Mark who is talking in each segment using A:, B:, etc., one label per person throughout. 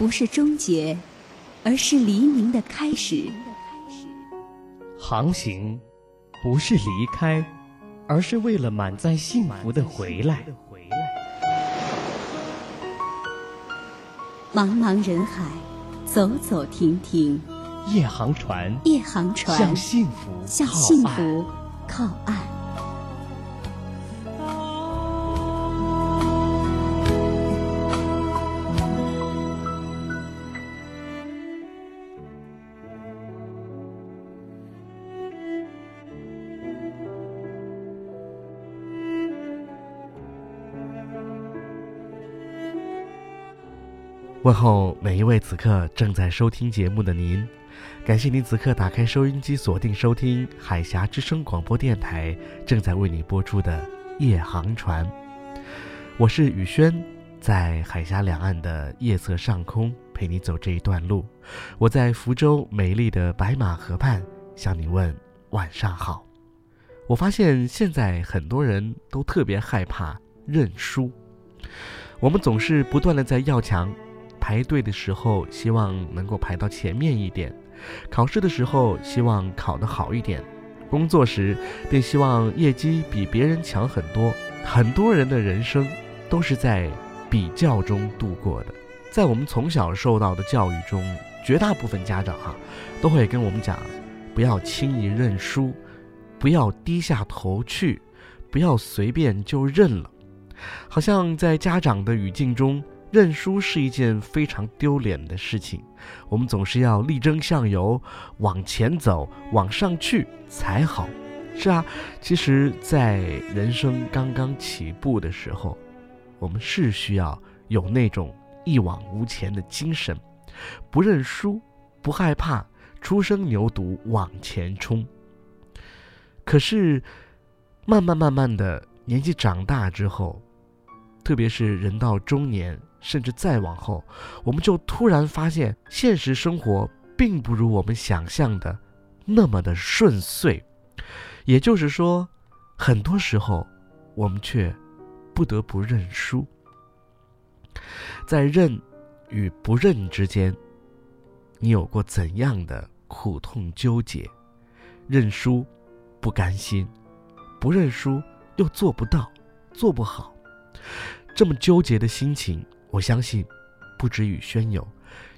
A: 不是终结，而是黎明的开始；
B: 航行不是离开，而是为了满载幸福的回来。
A: 茫茫人海，走走停停，
B: 夜航船，
A: 夜航船
B: 向幸福，
A: 向幸福靠岸。
C: 问候每一位此刻正在收听节目的您，感谢您此刻打开收音机，锁定收听海峡之声广播电台正在为你播出的夜航船。我是宇轩，在海峡两岸的夜色上空陪你走这一段路。我在福州美丽的白马河畔向你问晚上好。我发现现在很多人都特别害怕认输，我们总是不断的在要强。排队的时候，希望能够排到前面一点；考试的时候，希望考得好一点；工作时，便希望业绩比别人强很多。很多人的人生都是在比较中度过的。在我们从小受到的教育中，绝大部分家长哈，都会跟我们讲：不要轻易认输，不要低下头去，不要随便就认了。好像在家长的语境中。认输是一件非常丢脸的事情，我们总是要力争上游，往前走，往上去才好。是啊，其实，在人生刚刚起步的时候，我们是需要有那种一往无前的精神，不认输，不害怕，初生牛犊往前冲。可是，慢慢慢慢的年纪长大之后，特别是人到中年。甚至再往后，我们就突然发现，现实生活并不如我们想象的那么的顺遂。也就是说，很多时候我们却不得不认输。在认与不认之间，你有过怎样的苦痛纠结？认输不甘心，不认输又做不到，做不好，这么纠结的心情。我相信，不止宇轩有，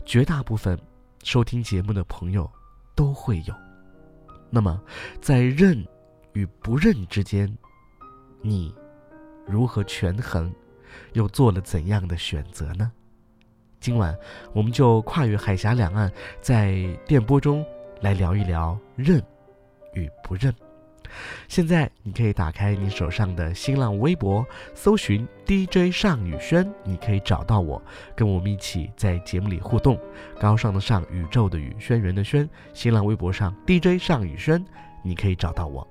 C: 绝大部分收听节目的朋友都会有。那么，在认与不认之间，你如何权衡，又做了怎样的选择呢？今晚，我们就跨越海峡两岸，在电波中来聊一聊认与不认。现在你可以打开你手上的新浪微博，搜寻 DJ 尚宇轩，你可以找到我，跟我们一起在节目里互动。高尚的尚，宇宙的宇，轩辕的轩。新浪微博上 DJ 尚宇轩，你可以找到我。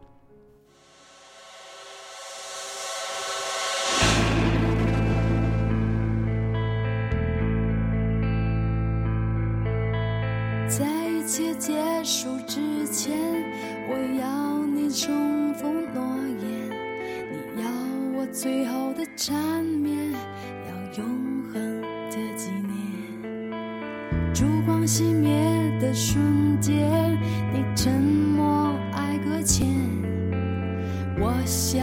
D: 缠绵，要永恒的纪念。烛光熄灭的瞬间，你沉默爱搁浅，我笑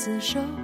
D: 厮守？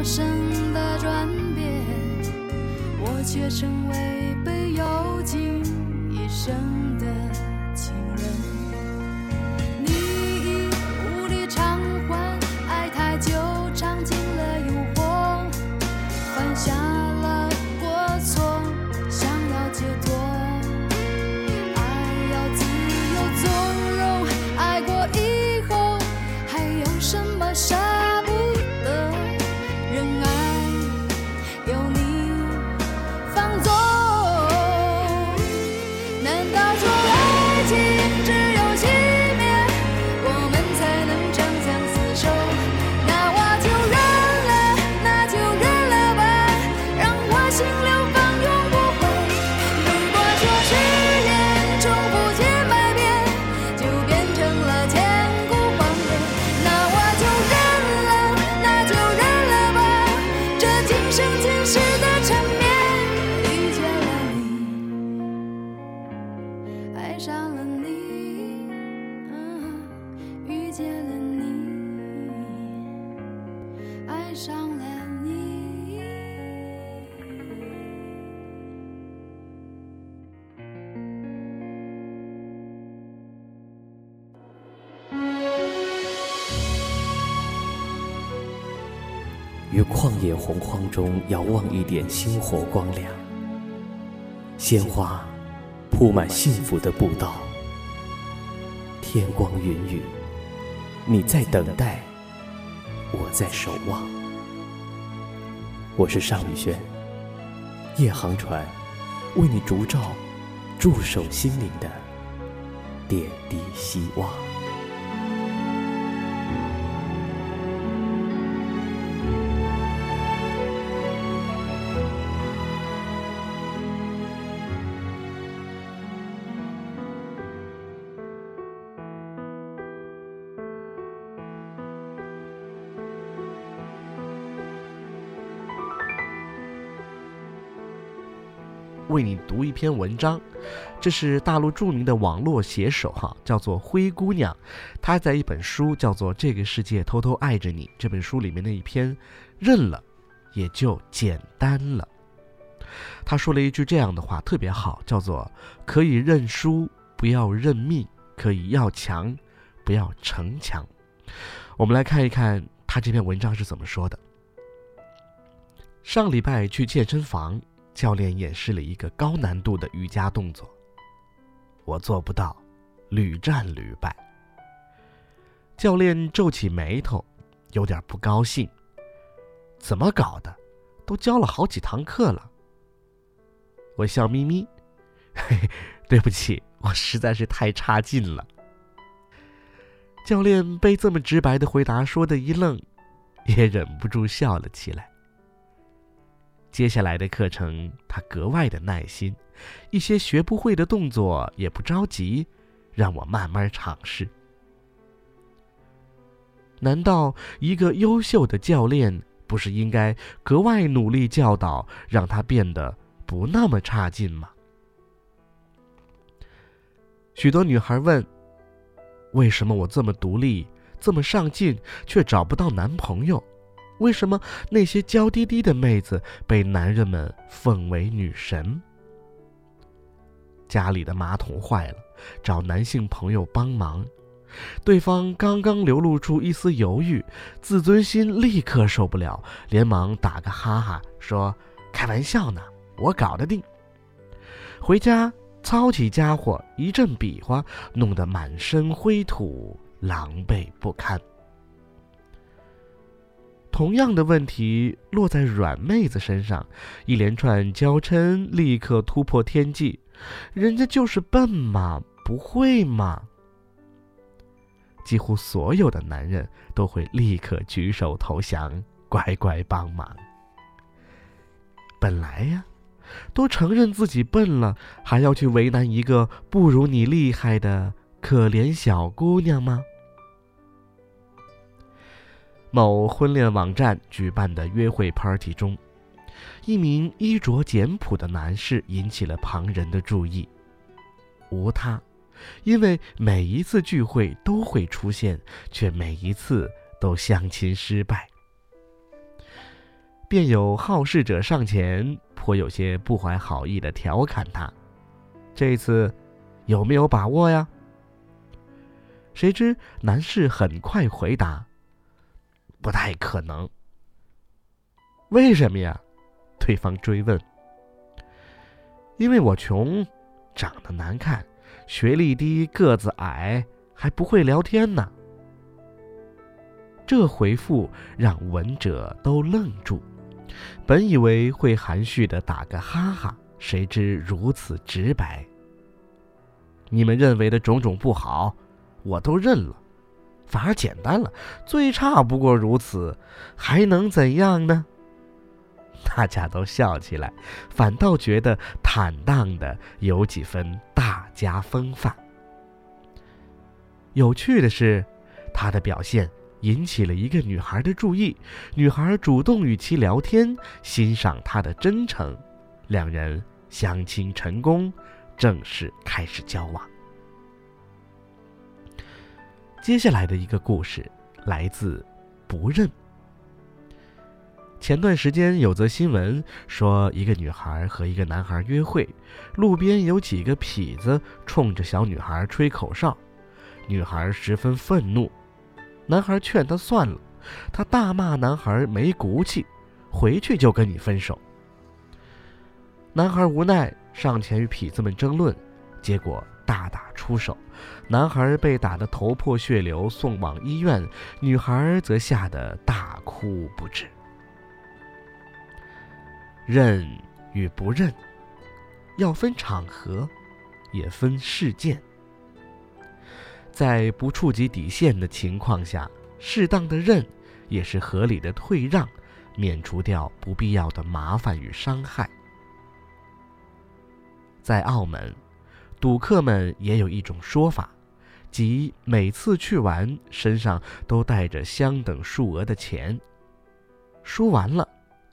D: 陌生的转变，我却成为被囚禁一生。
E: 中遥望一点星火光亮，鲜花铺满幸福的步道，天光云雨，你在等待，我在守望。我是尚宇轩，夜航船为你烛照驻守心灵的点滴希望。
C: 为你读一篇文章，这是大陆著名的网络写手哈，叫做灰姑娘，她在一本书叫做《这个世界偷偷爱着你》这本书里面的一篇，认了，也就简单了。她说了一句这样的话，特别好，叫做“可以认输，不要认命；可以要强，不要逞强。”我们来看一看她这篇文章是怎么说的。上礼拜去健身房。教练演示了一个高难度的瑜伽动作，我做不到，屡战屡败。教练皱起眉头，有点不高兴。怎么搞的？都教了好几堂课了。我笑眯眯，嘿嘿，对不起，我实在是太差劲了。教练被这么直白的回答说的一愣，也忍不住笑了起来。接下来的课程，他格外的耐心，一些学不会的动作也不着急，让我慢慢尝试。难道一个优秀的教练不是应该格外努力教导，让他变得不那么差劲吗？许多女孩问：“为什么我这么独立，这么上进，却找不到男朋友？”为什么那些娇滴滴的妹子被男人们奉为女神？家里的马桶坏了，找男性朋友帮忙，对方刚刚流露出一丝犹豫，自尊心立刻受不了，连忙打个哈哈说：“开玩笑呢，我搞得定。”回家操起家伙，一阵比划，弄得满身灰土，狼狈不堪。同样的问题落在软妹子身上，一连串娇嗔立刻突破天际。人家就是笨嘛，不会嘛。几乎所有的男人都会立刻举手投降，乖乖帮忙。本来呀，都承认自己笨了，还要去为难一个不如你厉害的可怜小姑娘吗？某婚恋网站举办的约会 party 中，一名衣着简朴的男士引起了旁人的注意。无他，因为每一次聚会都会出现，却每一次都相亲失败。便有好事者上前，颇有些不怀好意的调侃他：“这次有没有把握呀？”谁知男士很快回答：“不太可能。”为什么呀？对方追问。“因为我穷，长得难看，学历低，个子矮，还不会聊天呢。”这回复让闻者都愣住。本以为会含蓄的打个哈哈，谁知如此直白。你们认为的种种不好，我都认了，反而简单了，最差不过如此，还能怎样呢？大家都笑起来，反倒觉得坦荡的有几分大家风范。有趣的是，他的表现。引起了一个女孩的注意，女孩主动与其聊天，欣赏他的真诚，两人相亲成功，正式开始交往。接下来的一个故事来自不认。前段时间有则新闻说，一个女孩和一个男孩约会，路边有几个痞子冲着小女孩吹口哨，女孩十分愤怒。男孩劝他算了，他大骂男孩没骨气，回去就跟你分手。男孩无奈上前与痞子们争论，结果大打出手，男孩被打得头破血流，送往医院，女孩则吓得大哭不止。认与不认，要分场合，也分事件。在不触及底线的情况下，适当的认，也是合理的退让，免除掉不必要的麻烦与伤害。在澳门，赌客们也有一种说法，即每次去玩身上都带着相等数额的钱，输完了，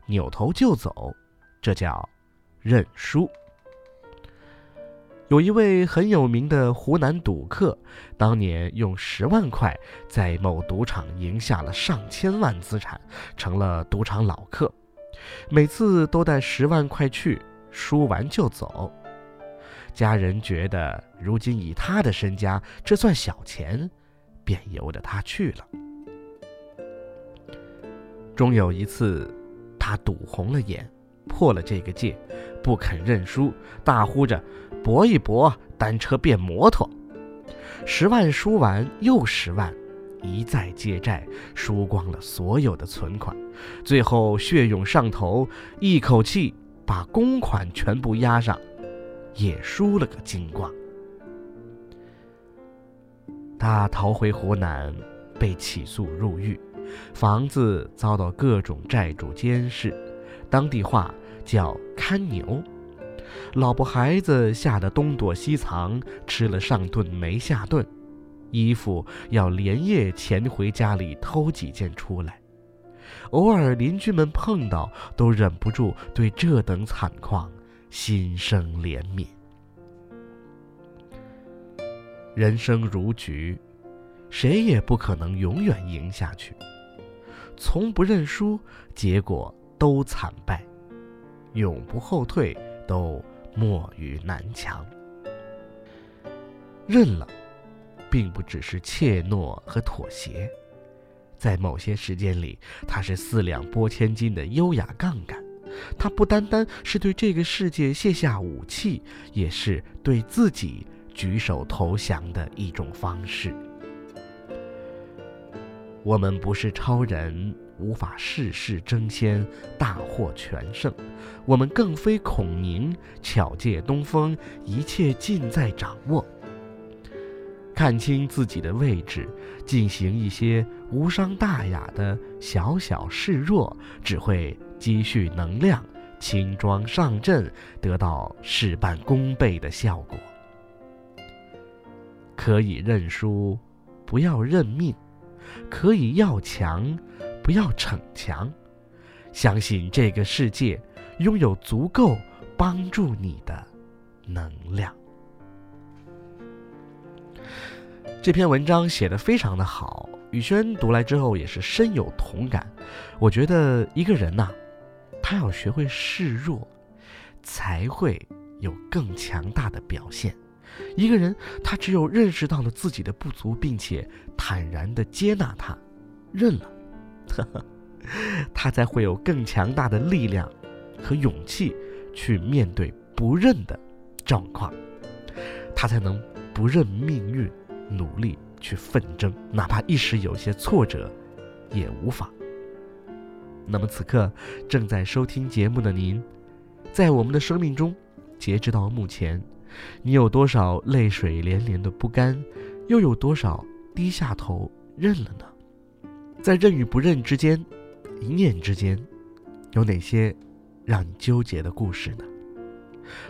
C: 扭头就走，这叫认输。有一位很有名的湖南赌客，当年用十万块在某赌场赢下了上千万资产，成了赌场老客。每次都带十万块去，输完就走。家人觉得如今以他的身家，这算小钱，便由得他去了。终有一次，他赌红了眼，破了这个戒，不肯认输，大呼着。搏一搏，单车变摩托，十万输完又十万，一再借债，输光了所有的存款，最后血涌上头，一口气把公款全部押上，也输了个精光。他逃回湖南，被起诉入狱，房子遭到各种债主监视，当地话叫看牛。老婆孩子吓得东躲西藏，吃了上顿没下顿，衣服要连夜潜回家里偷几件出来。偶尔邻居们碰到，都忍不住对这等惨况心生怜悯。人生如局，谁也不可能永远赢下去。从不认输，结果都惨败；永不后退。都莫于南墙。认了，并不只是怯懦和妥协，在某些时间里，它是四两拨千斤的优雅杠杆。它不单单是对这个世界卸下武器，也是对自己举手投降的一种方式。我们不是超人。无法事事争先，大获全胜。我们更非孔宁，巧借东风，一切尽在掌握。看清自己的位置，进行一些无伤大雅的小小示弱，只会积蓄能量，轻装上阵，得到事半功倍的效果。可以认输，不要认命；可以要强。不要逞强，相信这个世界拥有足够帮助你的能量。这篇文章写得非常的好，宇轩读来之后也是深有同感。我觉得一个人呐，他要学会示弱，才会有更强大的表现。一个人他只有认识到了自己的不足，并且坦然的接纳他，认了，他才会有更强大的力量和勇气去面对不认的状况，他才能不认命运。努力去奋争，哪怕一时有些挫折，也无妨。那么此刻正在收听节目的您，在我们的生命中，截止到目前，你有多少泪水连连的不甘，又有多少低下头认了呢？在认与不认之间，一念之间，有哪些让你纠结的故事呢？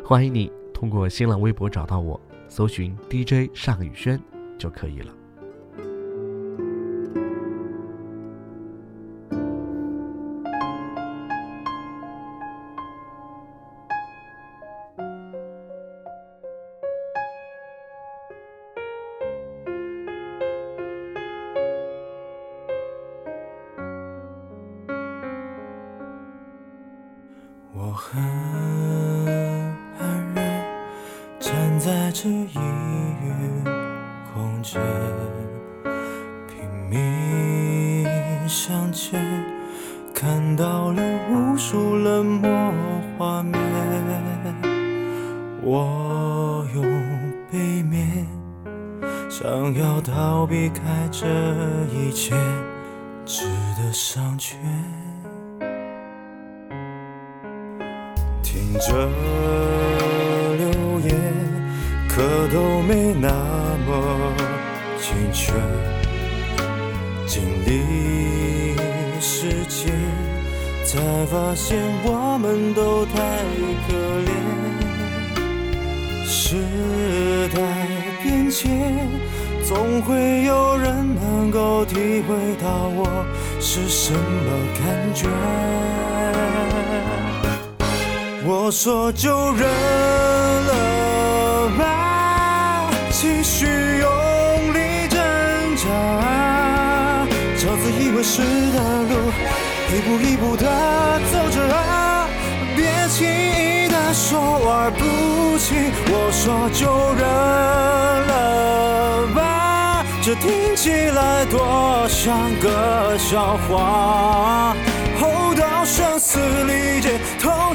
C: 欢迎你通过新浪微博找到我，搜寻 DJ 尚宇轩。就可以了。
F: 我很安然站在这一隅。空间，拼命向前，看到了无数冷漠画面。我用背面，想要逃避开这一切，值得商榷。这流言，可都没那。么精确，经历时间，才发现我们都太可怜。时代变迁，总会有人能够体会到我是什么感觉。我说就认了吧。继续用力挣扎，朝自以为是的路，一步一步的走着啊！别轻易的说玩不起，我说就认了吧，这听起来多像个笑话。厚道声嘶力竭，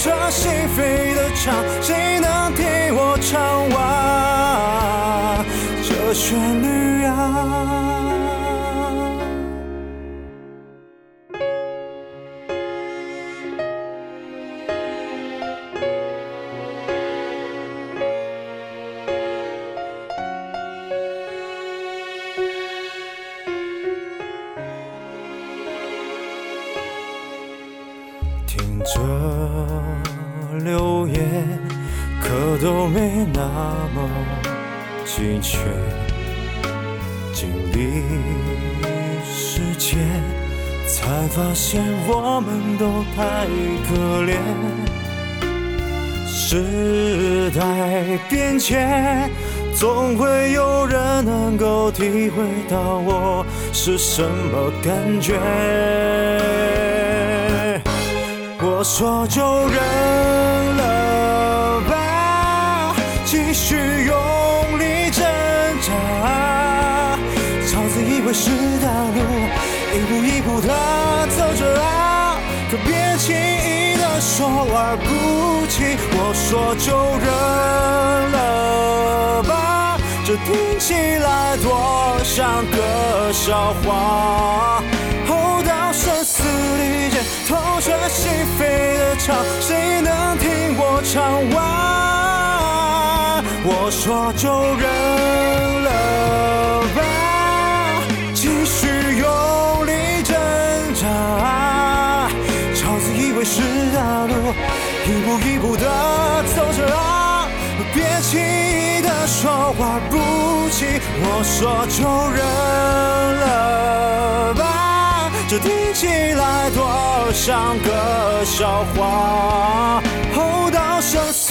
F: 痛彻心扉的唱，谁能听我唱完这旋律啊？听着流言可都没那么精确，经历时间，才发现我们都太可怜。时代变迁，总会有人能够体会到我是什么感觉。我说就认继续用力挣扎，朝自以为是的路，一步一步的走着啊，可别轻易的说玩不起。我说就认了吧，这听起来多像个笑话。声嘶力竭，透彻心扉的唱，谁能听我唱完？我说就认了吧，继续用力挣扎，朝自以为是的路，一步一步的走着啊，别轻易的说话不起。我说就认了吧。这听起来多像个笑话。后到声嘶、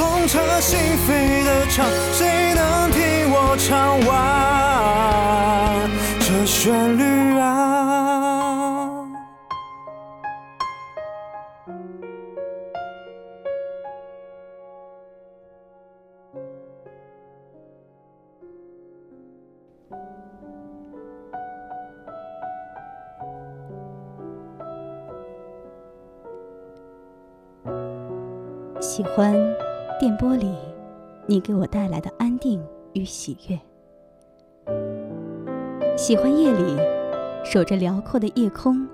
F: 痛彻心扉的唱，谁能听我唱完这旋律啊？
A: 喜欢电波里你给我带来的安定与喜悦，喜欢夜里守着辽阔的夜空，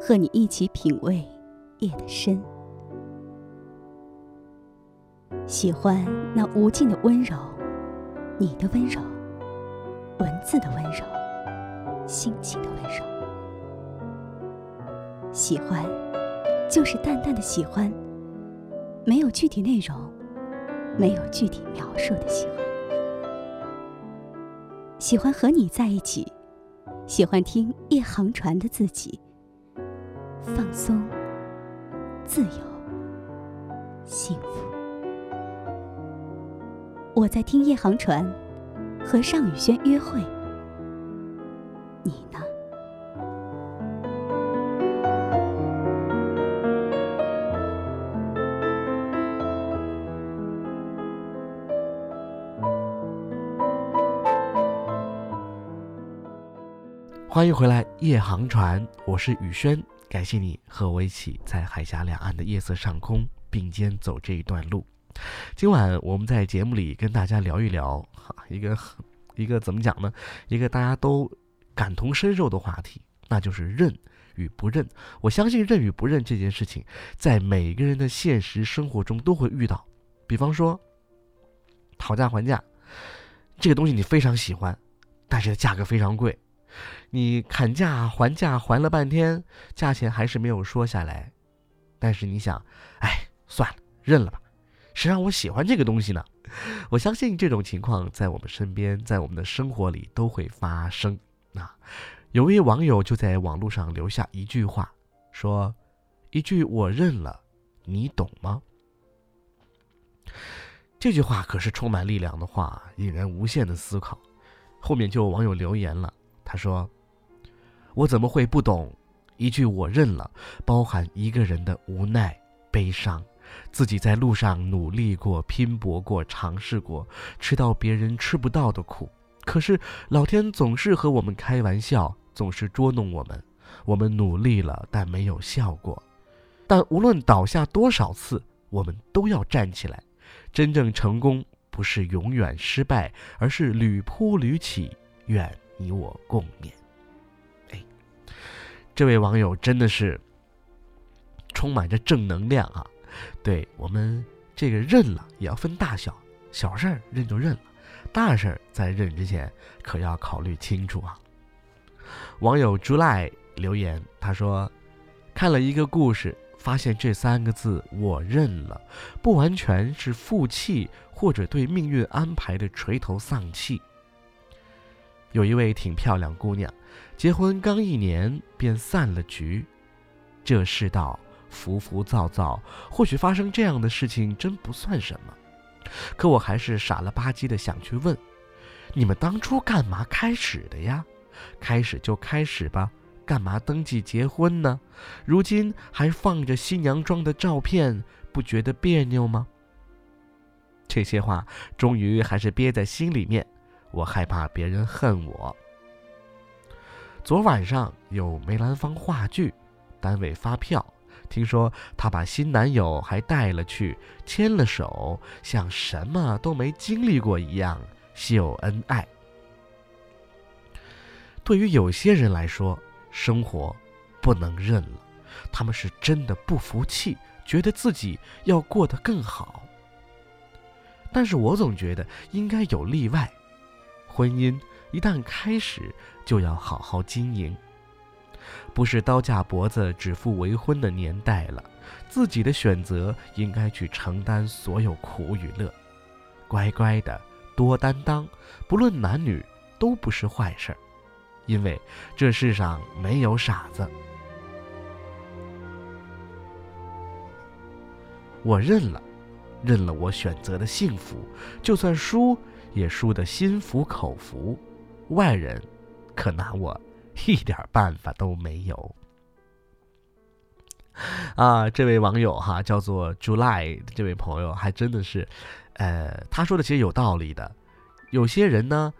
A: 和你一起品味夜的深。喜欢那无尽的温柔，你的温柔，文字的温柔，心情的温柔。喜欢，就是淡淡的喜欢。没有具体内容，没有具体描述的喜欢。喜欢和你在一起，喜欢听夜航船的自己，放松、自由、幸福。我在听夜航船，和尚宇轩约会。
C: 欢迎回来，夜航船，我是宇轩，感谢你和我一起在海峡两岸的夜色上空并肩走这一段路。今晚我们在节目里跟大家聊一聊，哈，一个一个怎么讲呢？一个大家都感同身受的话题，那就是认与不认。我相信认与不认这件事情，在每个人的现实生活中都会遇到。比方说，讨价还价，这个东西你非常喜欢，但是价格非常贵。你砍价还价还了半天，价钱还是没有说下来，但是你想，哎，算了，认了吧，谁让我喜欢这个东西呢？我相信这种情况在我们身边，在我们的生活里都会发生。啊，有位网友就在网络上留下一句话，说：“一句我认了，你懂吗？”这句话可是充满力量的话，引人无限的思考。后面就有网友留言了。他说：“我怎么会不懂？一句我认了，包含一个人的无奈、悲伤，自己在路上努力过、拼搏过、尝试过，吃到别人吃不到的苦。可是老天总是和我们开玩笑，总是捉弄我们。我们努力了，但没有效果。但无论倒下多少次，我们都要站起来。真正成功不是永远失败，而是屡扑屡起。远。”你我共勉。哎，这位网友真的是充满着正能量啊！对我们这个认了也要分大小，小事儿认就认了，大事儿在认之前可要考虑清楚啊。网友朱赖留言，他说：“看了一个故事，发现这三个字‘我认了’，不完全是负气或者对命运安排的垂头丧气。”有一位挺漂亮姑娘，结婚刚一年便散了局。这世道浮浮躁躁，或许发生这样的事情真不算什么。可我还是傻了吧唧的想去问：你们当初干嘛开始的呀？开始就开始吧，干嘛登记结婚呢？如今还放着新娘妆的照片，不觉得别扭吗？这些话终于还是憋在心里面。我害怕别人恨我。昨晚上有梅兰芳话剧，单位发票，听说她把新男友还带了去，牵了手，像什么都没经历过一样秀恩爱。对于有些人来说，生活不能认了，他们是真的不服气，觉得自己要过得更好。但是我总觉得应该有例外。婚姻一旦开始，就要好好经营。不是刀架脖子指腹为婚的年代了，自己的选择应该去承担所有苦与乐，乖乖的多担当，不论男女都不是坏事儿。因为这世上没有傻子。我认了，认了我选择的幸福，就算输也输得心服口服。外人可拿我一点办法都没有。啊，这位网友哈叫做 July，这位朋友还真的是，呃，他说的其实有道理的。有些人呢，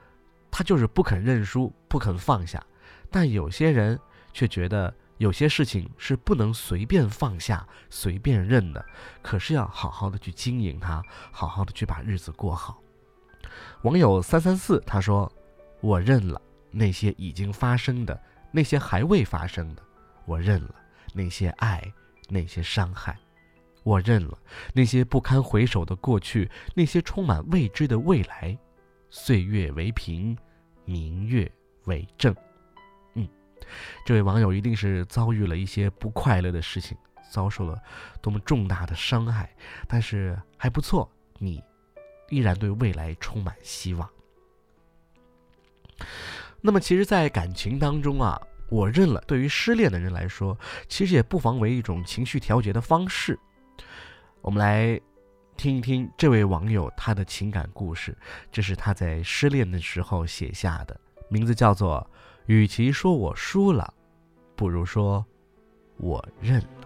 C: 他就是不肯认输，不肯放下；但有些人却觉得有些事情是不能随便放下、随便认的，可是要好好的去经营它，好好的去把日子过好。网友三三四他说：“我认了那些已经发生的，那些还未发生的，我认了。”那些爱，那些伤害，我认了；那些不堪回首的过去，那些充满未知的未来，岁月为凭，明月为证。嗯，这位网友一定是遭遇了一些不快乐的事情，遭受了多么重大的伤害，但是还不错，你依然对未来充满希望。那么，其实，在感情当中啊。我认了。对于失恋的人来说，其实也不妨为一种情绪调节的方式。我们来听一听这位网友他的情感故事，这是他在失恋的时候写下的，名字叫做“与其说我输了，不如说我认了”。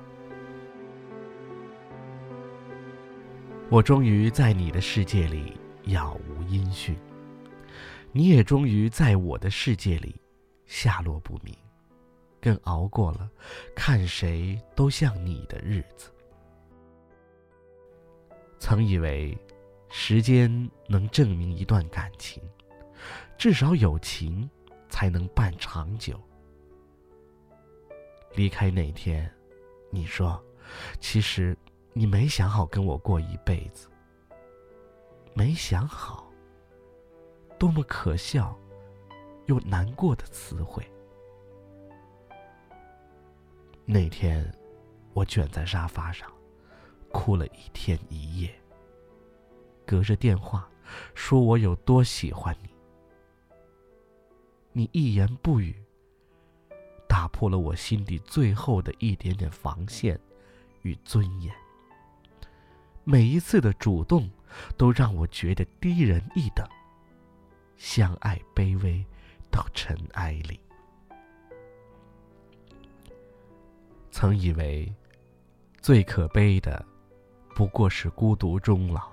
C: 我终于在你的世界里杳无音讯，你也终于在我的世界里下落不明。更熬过了看谁都像你的日子。曾以为时间能证明一段感情，至少有情才能伴长久。离开那天，你说，其实你没想好跟我过一辈子。没想好，多么可笑又难过的词汇。那天，我卷在沙发上，哭了一天一夜。隔着电话，说我有多喜欢你。你一言不语，打破了我心底最后的一点点防线与尊严。每一次的主动，都让我觉得低人一等。相爱卑微到尘埃里。曾以为，最可悲的，不过是孤独终老。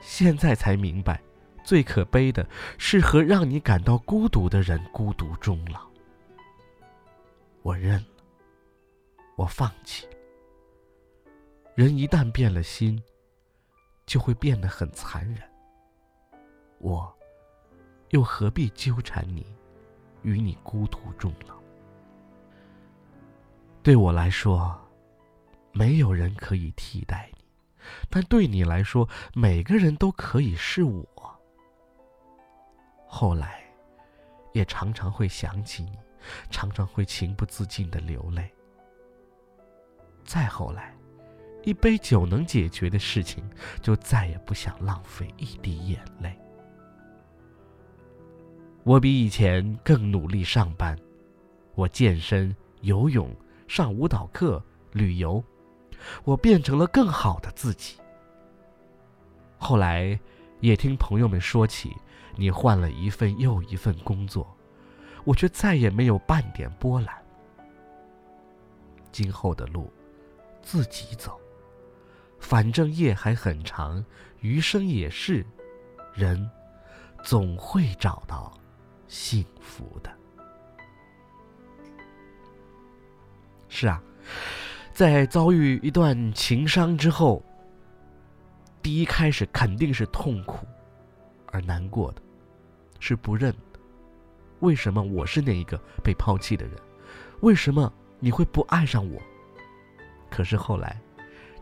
C: 现在才明白，最可悲的是和让你感到孤独的人孤独终老。我认了，我放弃。人一旦变了心，就会变得很残忍。我，又何必纠缠你，与你孤独终老？对我来说，没有人可以替代你，但对你来说，每个人都可以是我。后来，也常常会想起你，常常会情不自禁的流泪。再后来，一杯酒能解决的事情，就再也不想浪费一滴眼泪。我比以前更努力上班，我健身、游泳。上舞蹈课、旅游，我变成了更好的自己。后来，也听朋友们说起你换了一份又一份工作，我却再也没有半点波澜。今后的路，自己走，反正夜还很长，余生也是，人总会找到幸福的。是啊，在遭遇一段情伤之后，第一开始肯定是痛苦而难过的，是不认的。为什么我是那一个被抛弃的人？为什么你会不爱上我？可是后来，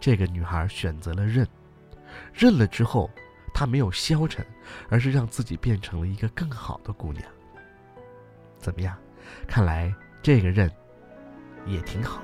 C: 这个女孩选择了认，认了之后，她没有消沉，而是让自己变成了一个更好的姑娘。怎么样？看来这个认。也挺好。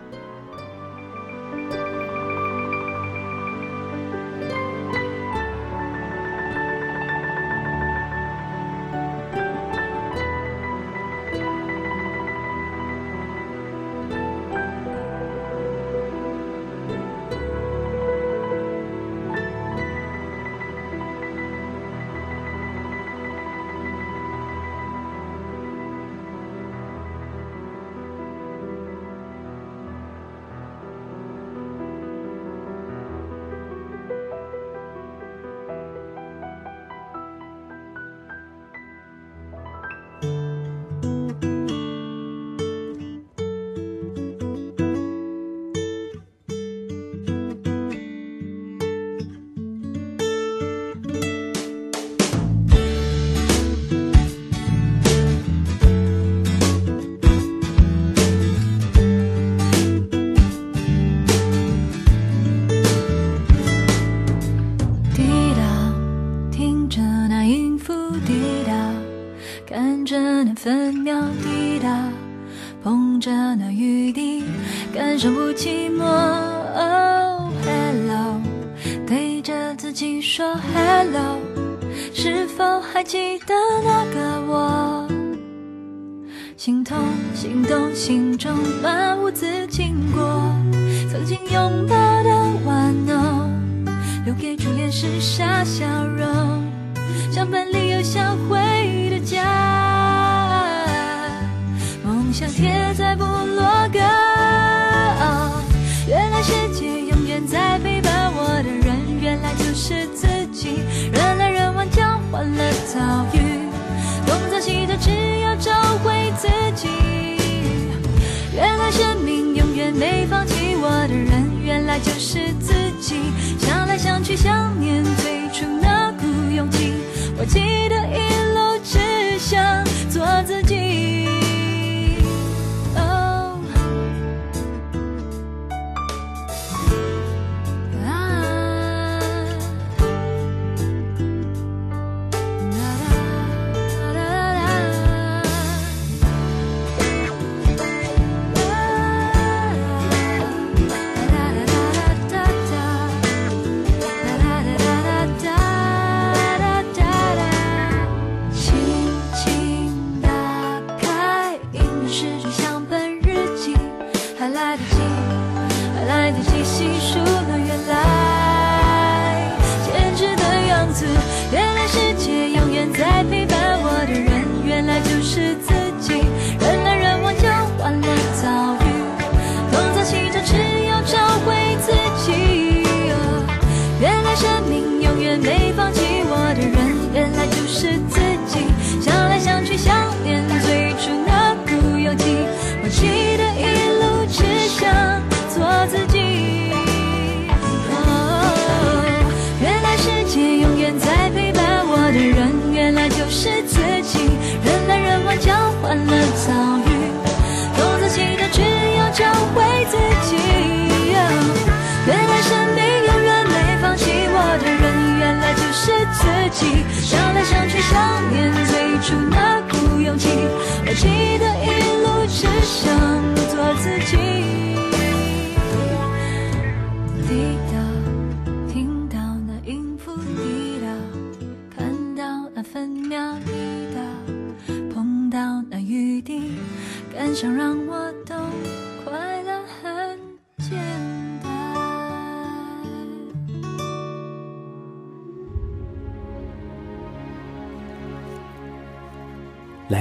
G: 就是自己。想来想去，想念最初那股勇气。我记得想来想去，想念最初那股勇气。我记得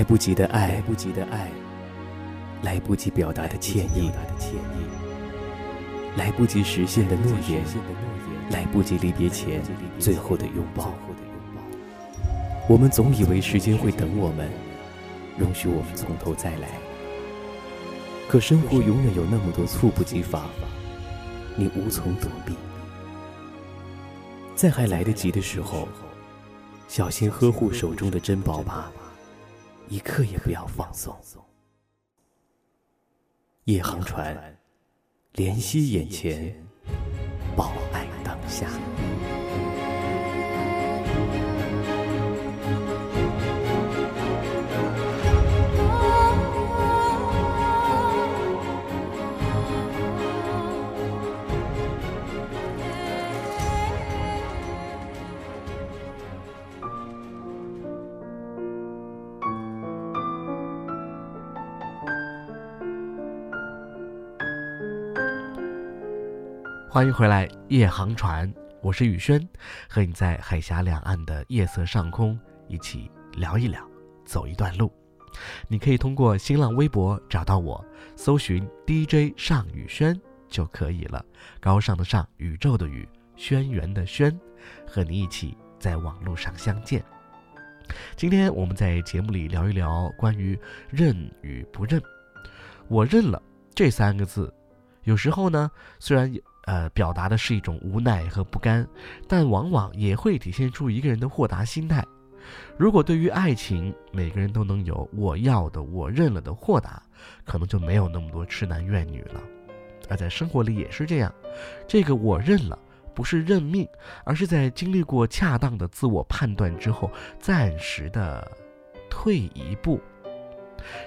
E: 不及的爱，来不及的爱，来不及表达的歉意，来不及实现的诺言，来不及离别前最后的拥抱。我们总以为时间会等我们，容许我们从头再来。可生活永远有那么多猝不及防，你无从躲避。在还来得及的时候，小心呵护手中的珍宝吧。一刻也不要放松。夜航船，怜惜眼前，保爱当下。
C: 欢迎回来，夜航船，我是宇轩，和你在海峡两岸的夜色上空一起聊一聊，走一段路。你可以通过新浪微博找到我，搜寻 DJ 尚宇轩就可以了。高尚的尚，宇宙的宇，轩辕的轩，和你一起在网络上相见。今天我们在节目里聊一聊关于认与不认。我认了这三个字，有时候呢，虽然呃表达的是一种无奈和不甘，但往往也会体现出一个人的豁达心态。如果对于爱情，每个人都能有我要的、我认了的豁达，可能就没有那么多痴男怨女了。而在生活里也是这样，这个我认了，不是认命，而是在经历过恰当的自我判断之后，暂时的退一步。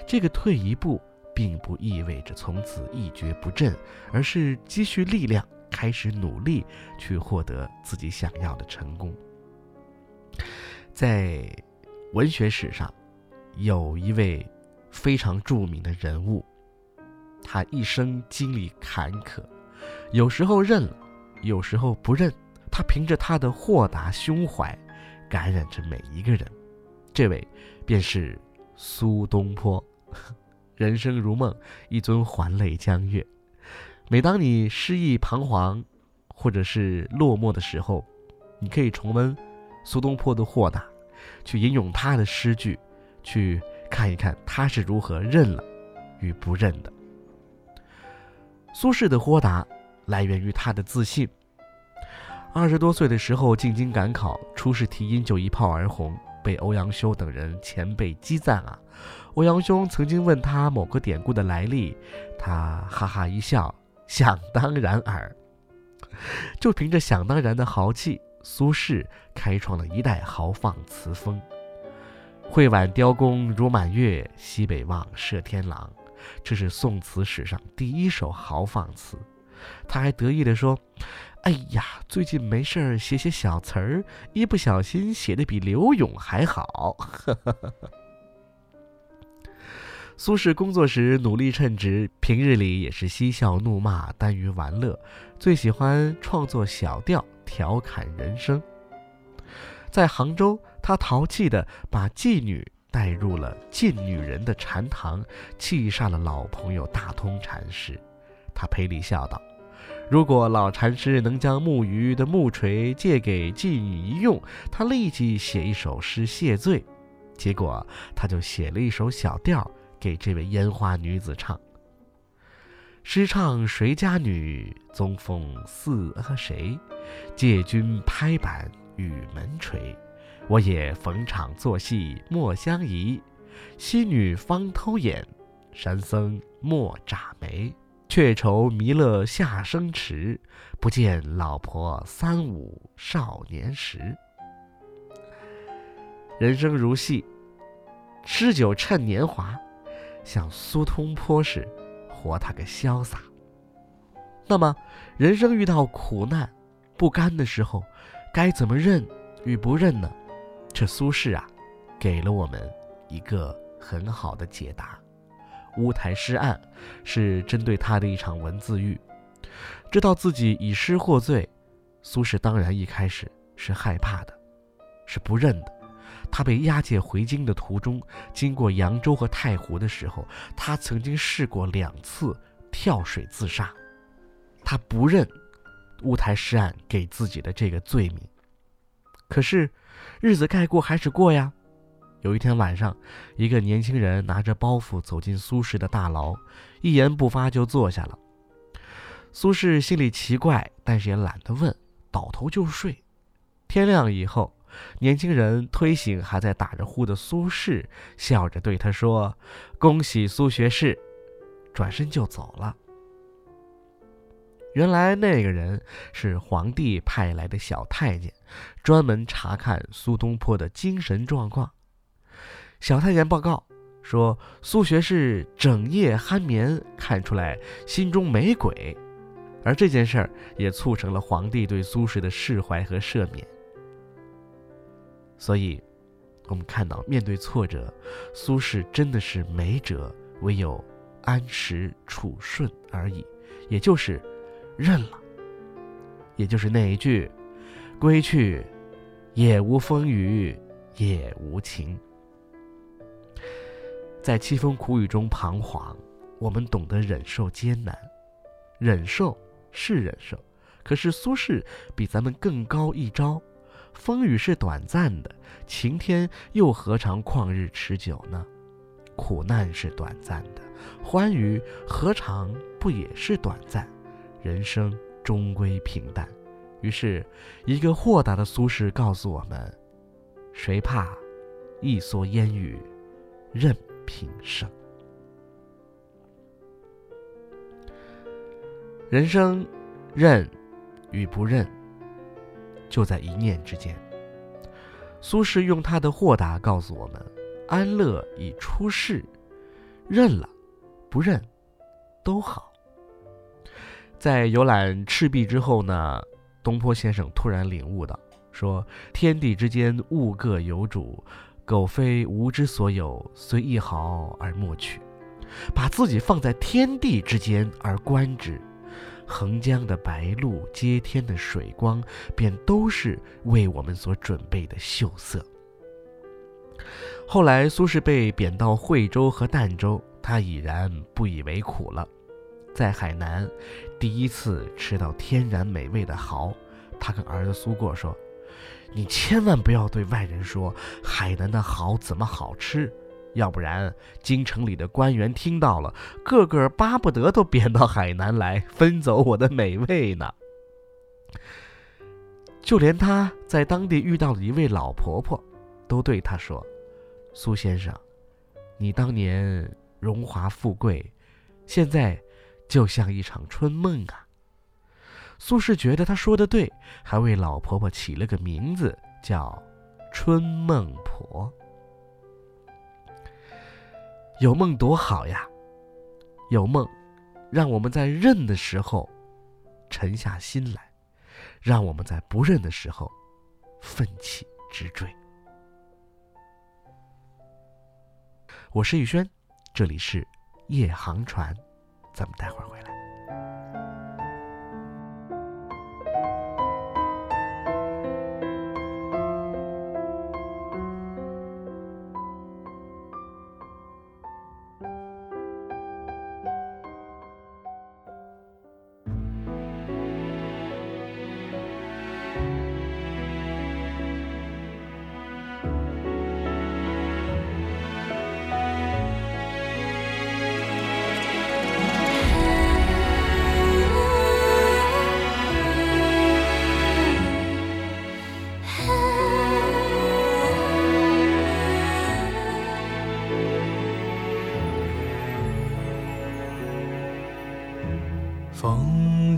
C: 这个退一步，并不意味着从此一蹶不振，而是积蓄力量，开始努力去获得自己想要的成功。在文学史上，有一位非常著名的人物，他一生经历坎坷，有时候认了，有时候不认。他凭着他的豁达胸怀，感染着每一个人。这位便是苏东坡。人生如梦，一尊还酹江月。每当你失意彷徨，或者是落寞的时候，你可以重温苏东坡的豁达。去引用他的诗句，去看一看他是如何认了与不认的。苏轼的豁达来源于他的自信。二十多岁的时候进京赶考，初试题音就一炮而红，被欧阳修等人前辈激赞啊。欧阳兄曾经问他某个典故的来历，他哈哈一笑，想当然耳。就凭着想当然的豪气。苏轼开创了一代豪放词风，“会挽雕弓如满月，西北望，射天狼”，这是宋词史上第一首豪放词。他还得意地说：“哎呀，最近没事儿写写小词儿，一不小心写的比刘永还好。”苏轼工作时努力称职，平日里也是嬉笑怒骂，耽于玩乐，最喜欢创作小调。调侃人生。在杭州，他淘气地把妓女带入了禁女人的禅堂，气煞了老朋友大通禅师。他赔礼笑道：“如果老禅师能将木鱼的木锤借给妓女一用，他立即写一首诗谢罪。”结果，他就写了一首小调给这位烟花女子唱。诗唱谁家女，宗风似阿谁？借君拍板与门陲，我也逢场作戏莫相疑。西女方偷眼，山僧莫眨眉。却愁弥勒下生迟，不见老婆三五少年时。人生如戏，诗酒趁年华，像苏东坡是。活他个潇洒。那么，人生遇到苦难、不甘的时候，该怎么认与不认呢？这苏轼啊，给了我们一个很好的解答。乌台诗案是针对他的一场文字狱，知道自己以诗获罪，苏轼当然一开始是害怕的，是不认的。他被押解回京的途中，经过扬州和太湖的时候，他曾经试过两次跳水自杀。他不认乌台诗案给自己的这个罪名，可是日子该过还是过呀。有一天晚上，一个年轻人拿着包袱走进苏轼的大牢，一言不发就坐下了。苏轼心里奇怪，但是也懒得问，倒头就睡。天亮以后。年轻人推醒还在打着呼的苏轼，笑着对他说：“恭喜苏学士。”转身就走了。原来那个人是皇帝派来的小太监，专门查看苏东坡的精神状况。小太监报告说，苏学士整夜酣眠，看出来心中没鬼，而这件事儿也促成了皇帝对苏轼的释怀和赦免。所以，我们看到，面对挫折，苏轼真的是没辙，唯有安时处顺而已，也就是认了。也就是那一句：“归去，也无风雨也无晴。”在凄风苦雨中彷徨，我们懂得忍受艰难。忍受是忍受，可是苏轼比咱们更高一招。风雨是短暂的，晴天又何尝旷日持久呢？苦难是短暂的，欢愉何尝不也是短暂？人生终归平淡。于是，一个豁达的苏轼告诉我们：谁怕一蓑烟雨任平生？人生，认与不认，就在一念之间。苏轼用他的豁达告诉我们：安乐已出世，认了，不认，都好。在游览赤壁之后呢，东坡先生突然领悟到，说：天地之间物各有主，苟非吾之所有，虽一毫而莫取。把自己放在天地之间而观之。横江的白鹭，接天的水光，便都是为我们所准备的秀色。后来，苏轼被贬到惠州和儋州，他已然不以为苦了。在海南，第一次吃到天然美味的蚝，他跟儿子苏过说：“你千万不要对外人说海南的蚝怎么好吃。”要不然，京城里的官员听到了，个个巴不得都贬到海南来分走我的美味呢。就连他在当地遇到的一位老婆婆，都对他说：“苏先生，你当年荣华富贵，现在就像一场春梦啊。”苏轼觉得他说的对，还为老婆婆起了个名字，叫春梦婆。有梦多好呀！有梦，让我们在认的时候沉下心来，让我们在不认的时候奋起直追。我是宇轩，这里是夜航船，咱们待会儿回来。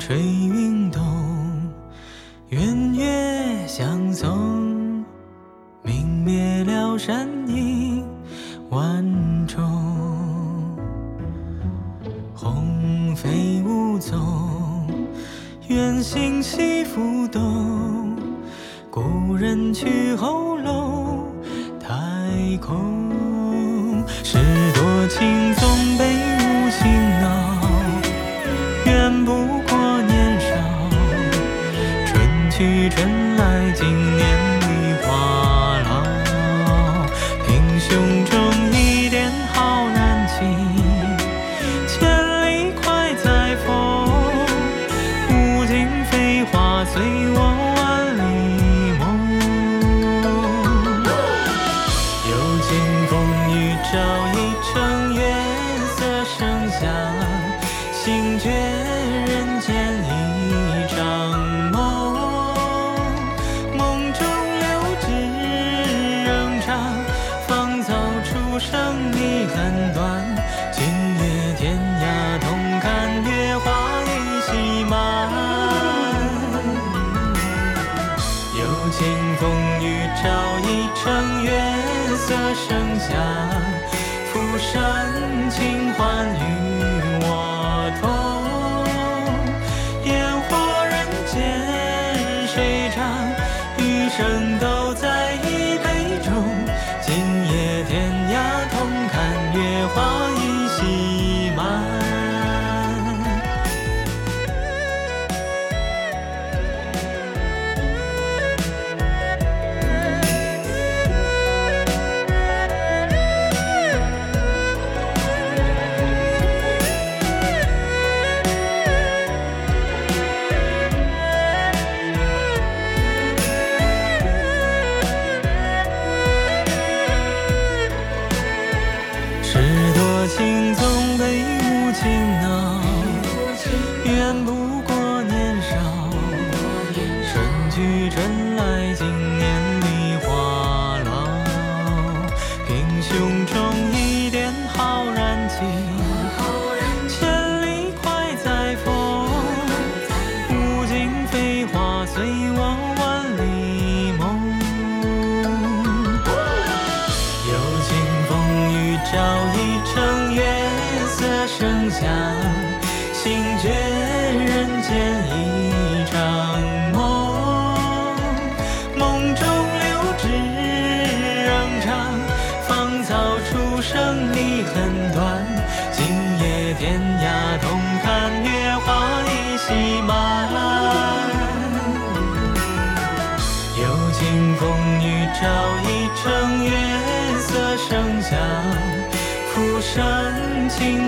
H: 吹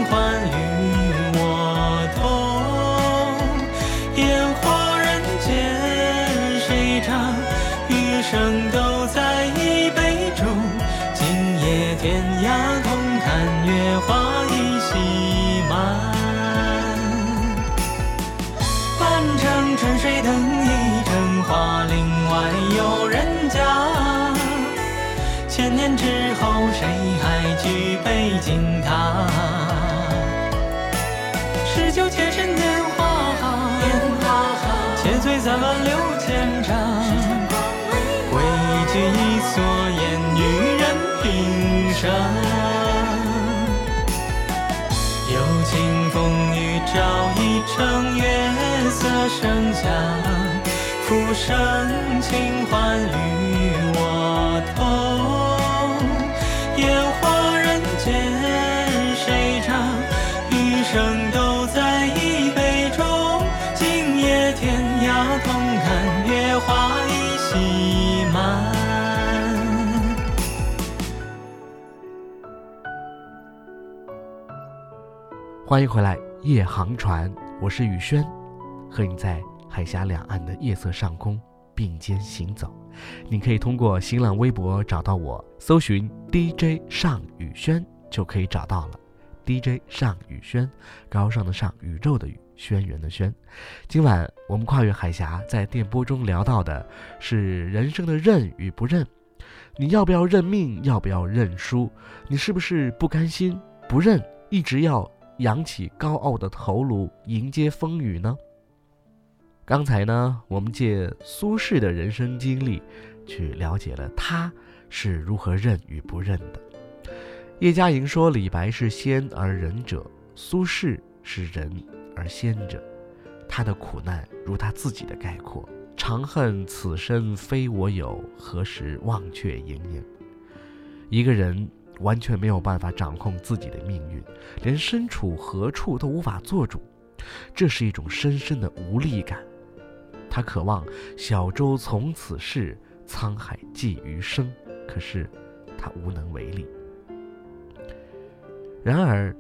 H: 欢与我同。烟火人间谁唱？余生都在一杯中。今夜天涯同看月华依稀满。半城春水等一城花，林外有人家。千年之后，谁还举杯敬他？酒且深年华好，且醉三万六千丈。汇聚一蓑烟与人平生。有情风雨照一程月色生香，浮生情欢
C: 欢迎回来，夜航船，我是宇轩，和你在海峡两岸的夜色上空并肩行走。你可以通过新浪微博找到我，搜寻 DJ 尚宇轩就可以找到了。DJ 尚宇轩，高尚的尚，宇宙的宇，轩辕的轩。今晚我们跨越海峡，在电波中聊到的是人生的认与不认。你要不要认命？要不要认输？你是不是不甘心不认，一直要？扬起高傲的头颅迎接风雨呢？刚才呢，我们借苏轼的人生经历，去了解了他是如何认与不认的。叶嘉莹说：“李白是仙而仁者，苏轼是人而仙者。他的苦难如他自己的概括：长恨此身非我有，何时忘却营营。”一个人。完全没有办法掌控自己的命运，连身处何处都无法做主，这是一种深深的无力感。他渴望小舟从此逝，沧海寄余生，可是他无能为力。然而，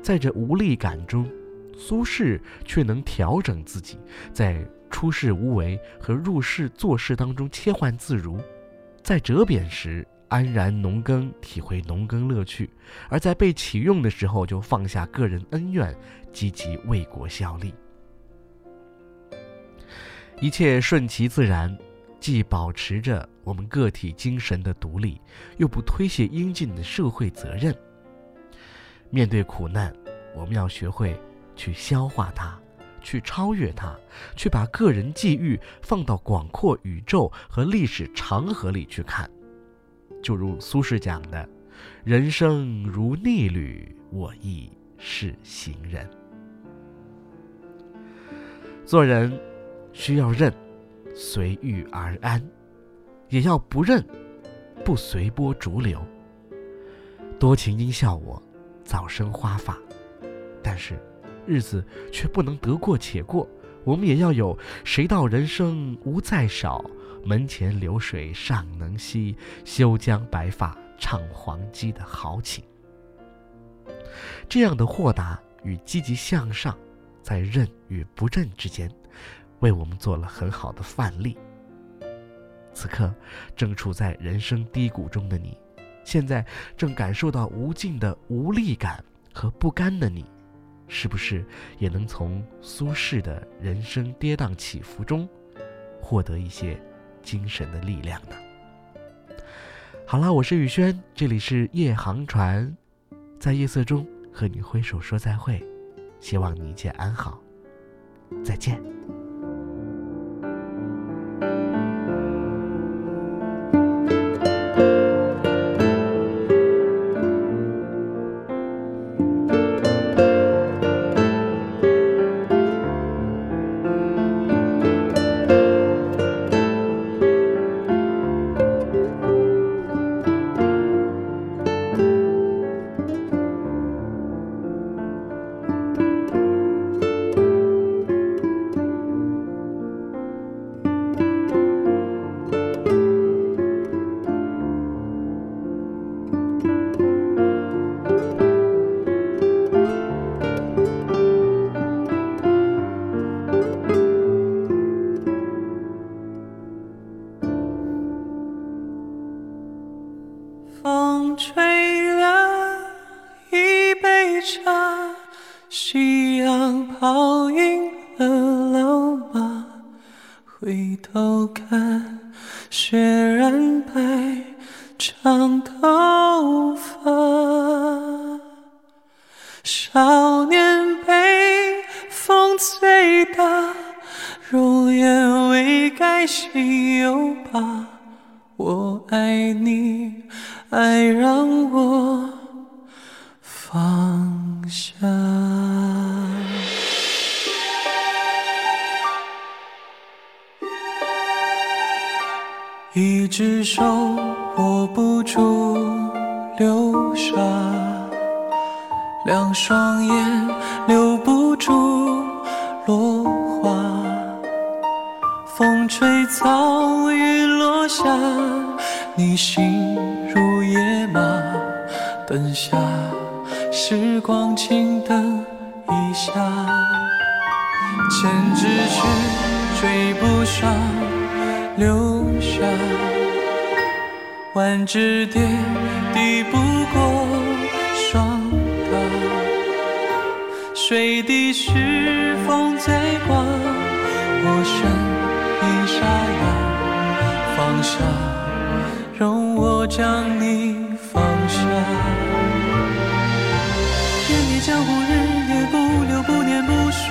C: 在这无力感中，苏轼却能调整自己，在出世无为和入世做事当中切换自如，在折贬时。安然农耕，体会农耕乐趣；而在被启用的时候，就放下个人恩怨，积极为国效力。一切顺其自然，既保持着我们个体精神的独立，又不推卸应尽的社会责任。面对苦难，我们要学会去消化它，去超越它，去把个人际遇放到广阔宇宙和历史长河里去看。就如苏轼讲的：“人生如逆旅，我亦是行人。”做人需要认，随遇而安；也要不认，不随波逐流。多情应笑我，早生花发。但是，日子却不能得过且过。我们也要有“谁道人生无再少”。门前流水尚能西，休将白发唱黄鸡的豪情。这样的豁达与积极向上，在认与不认之间，为我们做了很好的范例。此刻正处在人生低谷中的你，现在正感受到无尽的无力感和不甘的你，是不是也能从苏轼的人生跌宕起伏中，获得一些？精神的力量呢？好了，我是宇轩，这里是夜航船，在夜色中和你挥手说再会，希望你一切安好，再见。
I: 一只手握不住流沙，两双眼留不住落花。风吹草，雨落下，你心如野马，等下时光静等一下，千只雀追不上留下，万只蝶抵不过霜打，水滴是风在刮，我身。一沙哑，放下，容我将你放下。愿你江湖日夜不留不念不说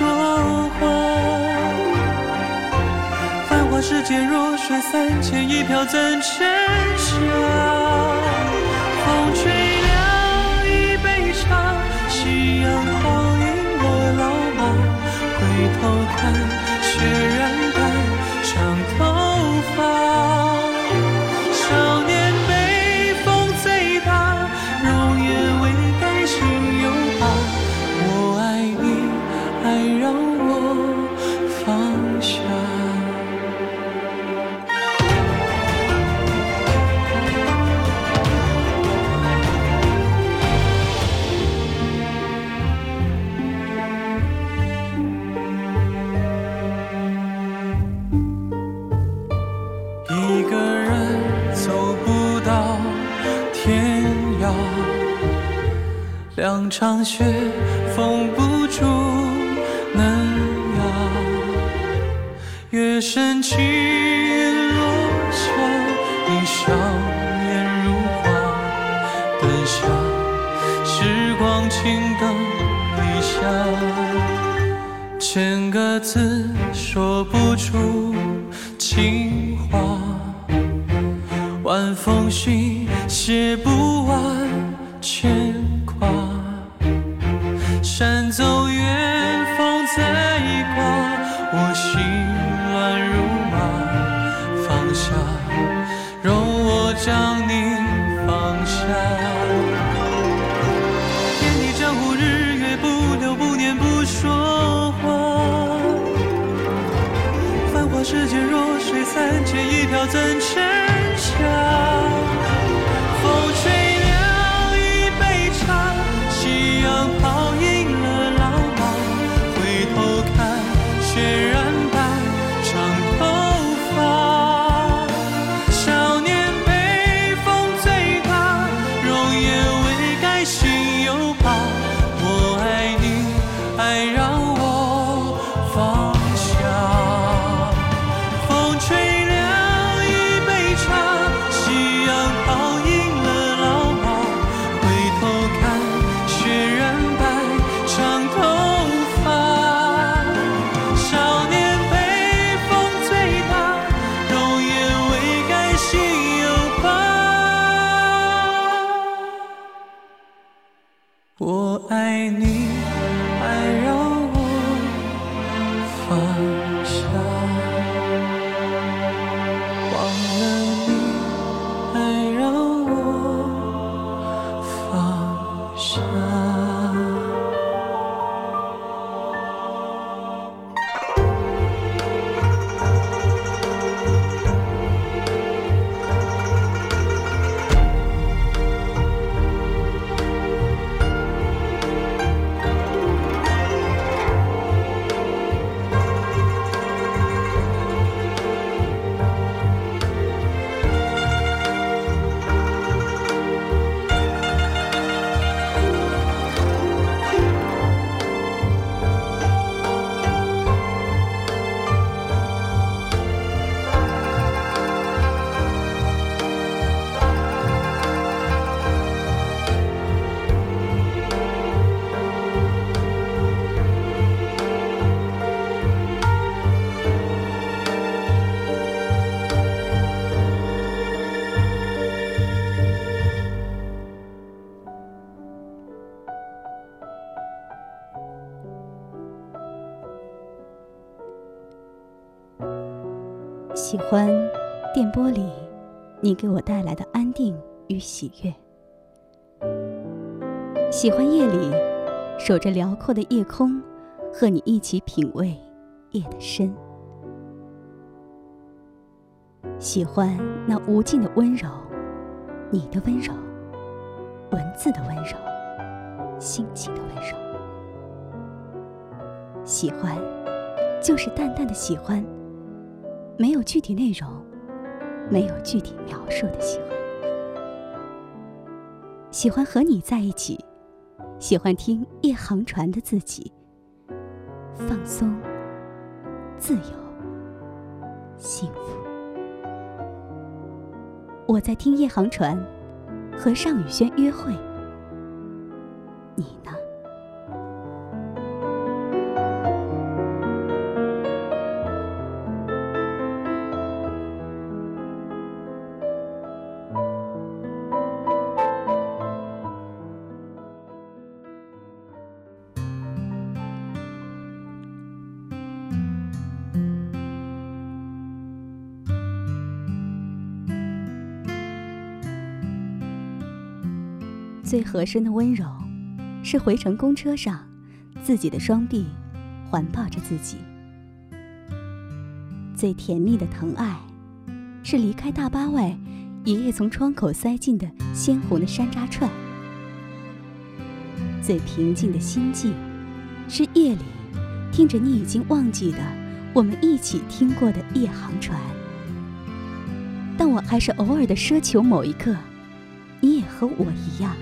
I: 话。繁华世界，若水三千，一瓢怎盛下？两场雪封不住嫩芽。月升起，落下，你笑颜如花。等下时光静等一下，千个字说不出情话。晚风信写不完你
A: 给我带来的安定与喜悦，喜欢夜里守着辽阔的夜空，和你一起品味夜的深。喜欢那无尽的温柔，你的温柔，文字的温柔，心情的温柔。喜欢，就是淡淡的喜欢，没有具体内容，没有具体描述的喜欢。喜欢和你在一起，喜欢听夜航船的自己，放松、自由、幸福。我在听夜航船，和尚宇轩约会。你呢？最合身的温柔，是回程公车上，自己的双臂环抱着自己；最甜蜜的疼爱，是离开大巴外，爷爷从窗口塞进的鲜红的山楂串；最平静的心境，是夜里听着你已经忘记的我们一起听过的夜航船。但我还是偶尔的奢求某一刻，你也和我一样。